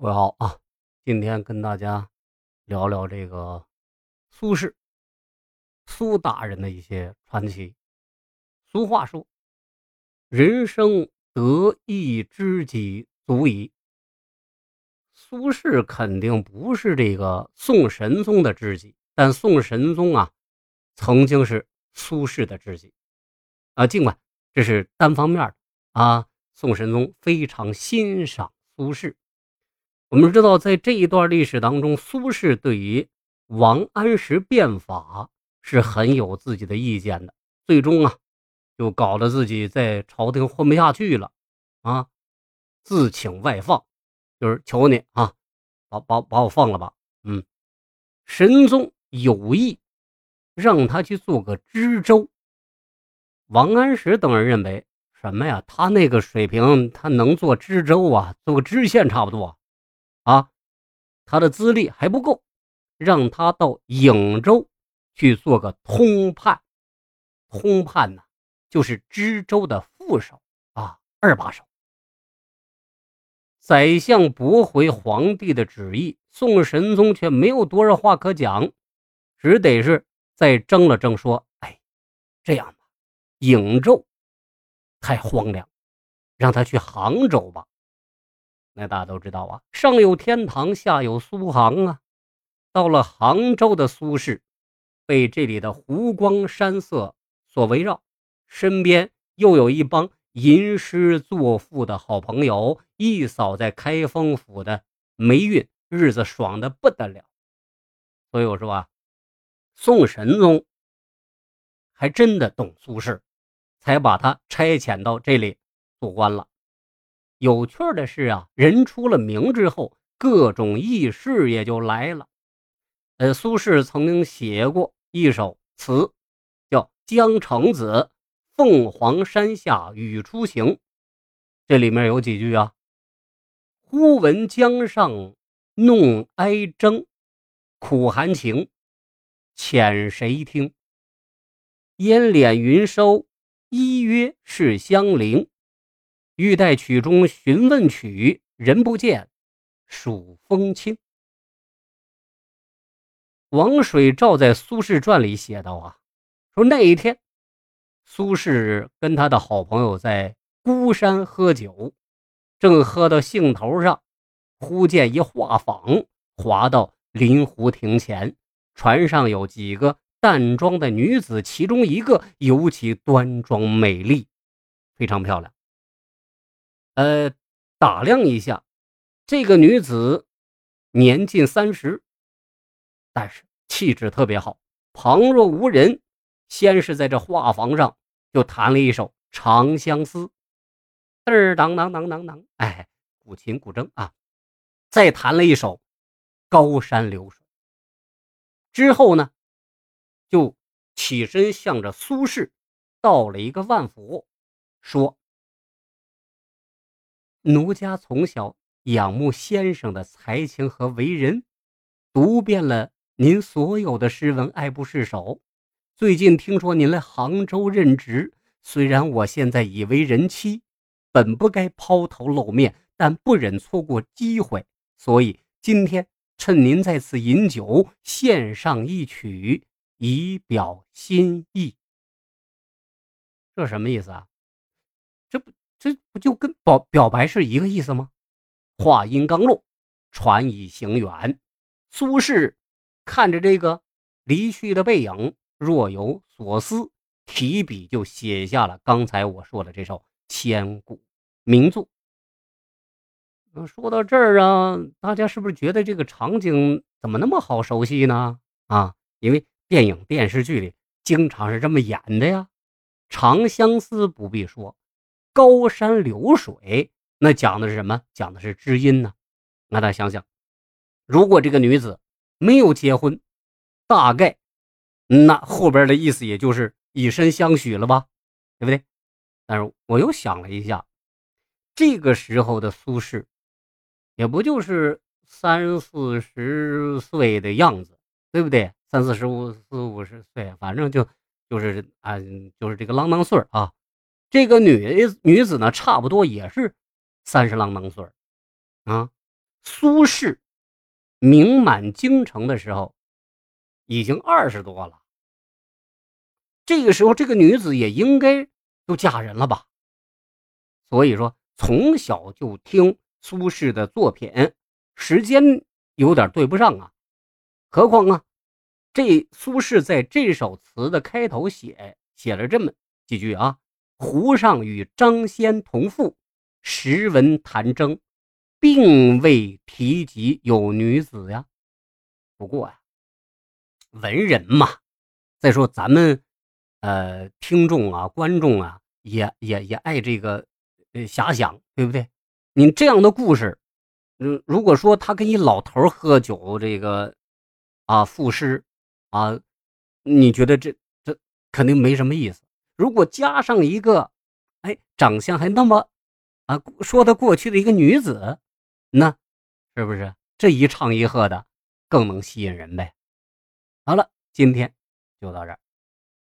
各位好啊，今天跟大家聊聊这个苏轼苏大人的一些传奇。俗话说：“人生得一知己足矣。”苏轼肯定不是这个宋神宗的知己，但宋神宗啊，曾经是苏轼的知己啊。尽管这是单方面的啊，宋神宗非常欣赏苏轼。我们知道，在这一段历史当中，苏轼对于王安石变法是很有自己的意见的。最终啊，就搞得自己在朝廷混不下去了，啊，自请外放，就是求你啊，把把把我放了吧。嗯，神宗有意让他去做个知州。王安石等人认为什么呀？他那个水平，他能做知州啊？做个知县差不多。啊，他的资历还不够，让他到颍州去做个通判。通判呢，就是知州的副手啊，二把手。宰相驳回皇帝的旨意，宋神宗却没有多少话可讲，只得是再争了争，说：“哎，这样吧，颍州太荒凉，让他去杭州吧。”那大家都知道啊，上有天堂，下有苏杭啊。到了杭州的苏轼，被这里的湖光山色所围绕，身边又有一帮吟诗作赋的好朋友，一扫在开封府的霉运，日子爽的不得了。所以我说啊，宋神宗还真的懂苏轼，才把他差遣到这里做官了。有趣的是啊，人出了名之后，各种轶事也就来了。呃，苏轼曾经写过一首词，叫《江城子·凤凰山下雨初晴》，这里面有几句啊：“忽闻江上弄哀筝，苦寒情，遣谁听？烟敛云收，依约是相邻。”欲待曲中询问曲，人不见，数风清。王水照在《苏轼传》里写道：“啊，说那一天，苏轼跟他的好朋友在孤山喝酒，正喝到兴头上，忽见一画舫划到临湖亭前，船上有几个淡妆的女子，其中一个尤其端庄美丽，非常漂亮。”呃，打量一下，这个女子年近三十，但是气质特别好。旁若无人，先是在这画舫上就弹了一首《长相思》，嘚儿当当当当当，哎，古琴古筝啊，再弹了一首《高山流水》。之后呢，就起身向着苏轼道了一个万福，说。奴家从小仰慕先生的才情和为人，读遍了您所有的诗文，爱不释手。最近听说您来杭州任职，虽然我现在已为人妻，本不该抛头露面，但不忍错过机会，所以今天趁您在此饮酒，献上一曲以表心意。这什么意思啊？这不？就跟表表白是一个意思吗？话音刚落，船已行远。苏轼看着这个离去的背影，若有所思，提笔就写下了刚才我说的这首千古名作。说到这儿啊，大家是不是觉得这个场景怎么那么好熟悉呢？啊，因为电影、电视剧里经常是这么演的呀。长相思不必说。高山流水，那讲的是什么？讲的是知音呢。那大家想想，如果这个女子没有结婚，大概那后边的意思也就是以身相许了吧，对不对？但是我又想了一下，这个时候的苏轼，也不就是三四十岁的样子，对不对？三四十五、四五十岁，反正就就是啊，就是这个郎当岁啊。这个女女子呢，差不多也是三十郎当岁啊。苏轼名满京城的时候，已经二十多了。这个时候，这个女子也应该都嫁人了吧？所以说，从小就听苏轼的作品，时间有点对不上啊。何况啊，这苏轼在这首词的开头写写了这么几句啊：“湖上与张先同父，时闻弹筝，并未提及有女子呀。”不过呀，文人嘛，再说咱们呃听众啊、观众啊，也也也爱这个。呃遐想，对不对？你这样的故事，嗯，如果说他跟一老头喝酒，这个啊赋诗啊，你觉得这这肯定没什么意思。如果加上一个，哎，长相还那么啊说得过去的一个女子，那是不是这一唱一和的更能吸引人呗？好了，今天就到这儿。